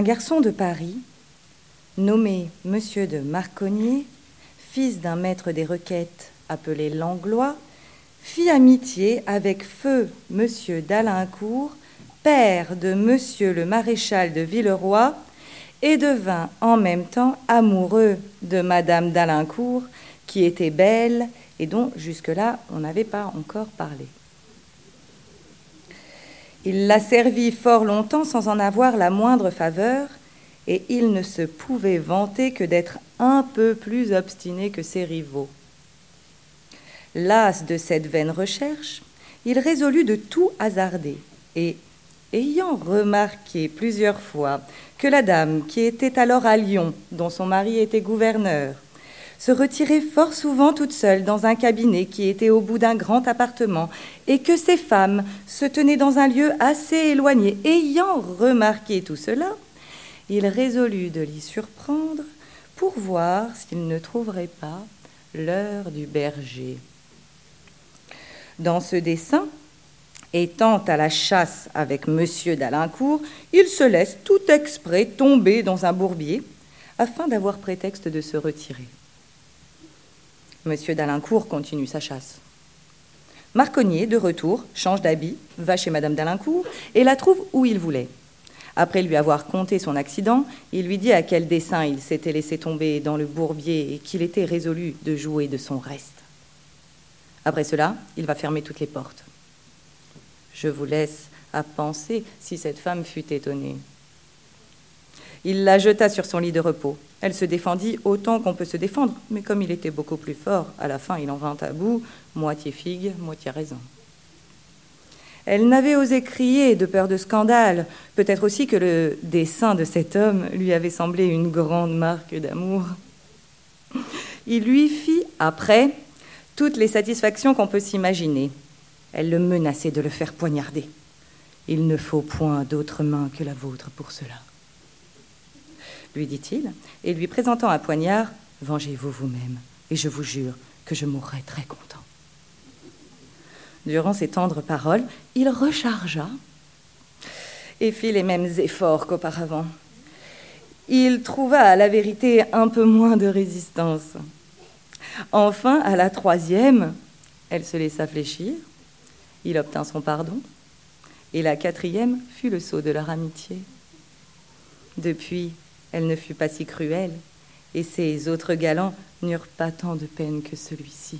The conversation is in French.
un garçon de Paris, nommé Monsieur de Marconnier, fils d'un maître des requêtes appelé Langlois, fit amitié avec feu Monsieur d'Alincourt, père de Monsieur le maréchal de Villeroy, et devint en même temps amoureux de Madame d'Alincourt, qui était belle et dont jusque-là on n'avait pas encore parlé. Il la servit fort longtemps sans en avoir la moindre faveur, et il ne se pouvait vanter que d'être un peu plus obstiné que ses rivaux. Las de cette vaine recherche, il résolut de tout hasarder, et, ayant remarqué plusieurs fois que la dame qui était alors à Lyon, dont son mari était gouverneur, se retirait fort souvent toute seule dans un cabinet qui était au bout d'un grand appartement, et que ces femmes se tenaient dans un lieu assez éloigné. Ayant remarqué tout cela, il résolut de l'y surprendre pour voir s'il ne trouverait pas l'heure du berger. Dans ce dessin, étant à la chasse avec monsieur d'Alincourt, il se laisse tout exprès tomber dans un bourbier afin d'avoir prétexte de se retirer. Monsieur d'Alincourt continue sa chasse. Marconnier, de retour, change d'habit, va chez Madame d'Alincourt et la trouve où il voulait. Après lui avoir conté son accident, il lui dit à quel dessein il s'était laissé tomber dans le bourbier et qu'il était résolu de jouer de son reste. Après cela, il va fermer toutes les portes. Je vous laisse à penser si cette femme fut étonnée. Il la jeta sur son lit de repos. Elle se défendit autant qu'on peut se défendre, mais comme il était beaucoup plus fort, à la fin il en vint à bout, moitié figue, moitié raisin. Elle n'avait osé crier de peur de scandale, peut-être aussi que le dessein de cet homme lui avait semblé une grande marque d'amour. Il lui fit, après, toutes les satisfactions qu'on peut s'imaginer. Elle le menaçait de le faire poignarder. Il ne faut point d'autre main que la vôtre pour cela lui dit-il, et lui présentant un poignard, Vengez-vous vous-même, et je vous jure que je mourrai très content. Durant ces tendres paroles, il rechargea et fit les mêmes efforts qu'auparavant. Il trouva à la vérité un peu moins de résistance. Enfin, à la troisième, elle se laissa fléchir, il obtint son pardon, et la quatrième fut le sceau de leur amitié. Depuis, elle ne fut pas si cruelle, et ses autres galants n'eurent pas tant de peine que celui-ci.